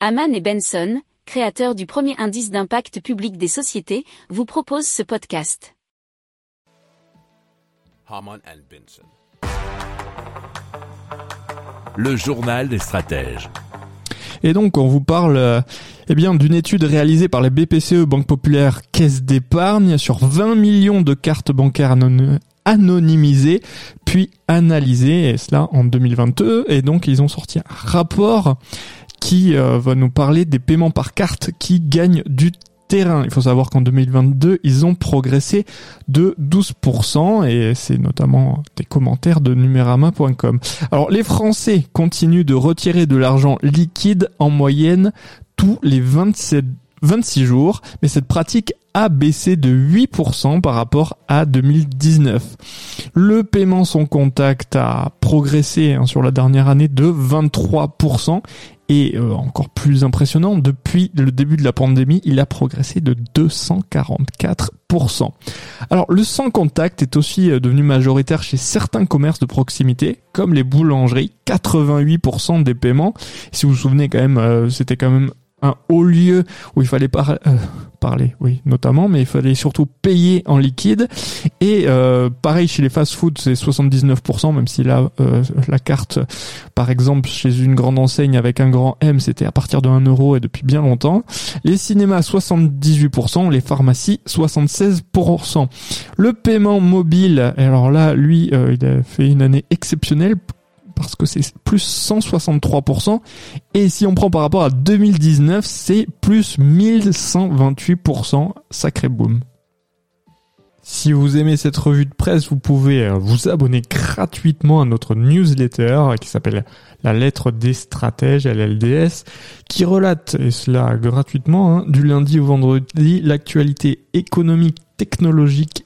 Haman et Benson, créateurs du premier indice d'impact public des sociétés, vous proposent ce podcast. Haman and Benson. Le journal des stratèges. Et donc on vous parle euh, eh bien d'une étude réalisée par la BPCE Banque Populaire Caisse d'épargne sur 20 millions de cartes bancaires anon- anonymisées puis analysées et cela en 2022 et donc ils ont sorti un rapport qui euh, va nous parler des paiements par carte qui gagnent du terrain. Il faut savoir qu'en 2022, ils ont progressé de 12% et c'est notamment des commentaires de numérama.com. Alors les Français continuent de retirer de l'argent liquide en moyenne tous les 27 26 jours, mais cette pratique a baissé de 8% par rapport à 2019. Le paiement sans contact a progressé hein, sur la dernière année de 23% et euh, encore plus impressionnant, depuis le début de la pandémie, il a progressé de 244%. Alors le sans contact est aussi euh, devenu majoritaire chez certains commerces de proximité, comme les boulangeries, 88% des paiements. Si vous vous souvenez quand même, euh, c'était quand même un haut lieu où il fallait euh, parler, oui, notamment, mais il fallait surtout payer en liquide. Et euh, pareil chez les fast-food, c'est 79%, même si là, euh, la carte, par exemple, chez une grande enseigne avec un grand M, c'était à partir de 1 euro et depuis bien longtemps. Les cinémas, 78%, les pharmacies, 76%. Le paiement mobile, alors là, lui, il a fait une année exceptionnelle parce que c'est plus 163%. Et si on prend par rapport à 2019, c'est plus 1128%. Sacré boom. Si vous aimez cette revue de presse, vous pouvez euh, vous abonner gratuitement à notre newsletter qui s'appelle La lettre des stratèges, LLDS, qui relate, et cela gratuitement, hein, du lundi au vendredi, l'actualité économique, technologique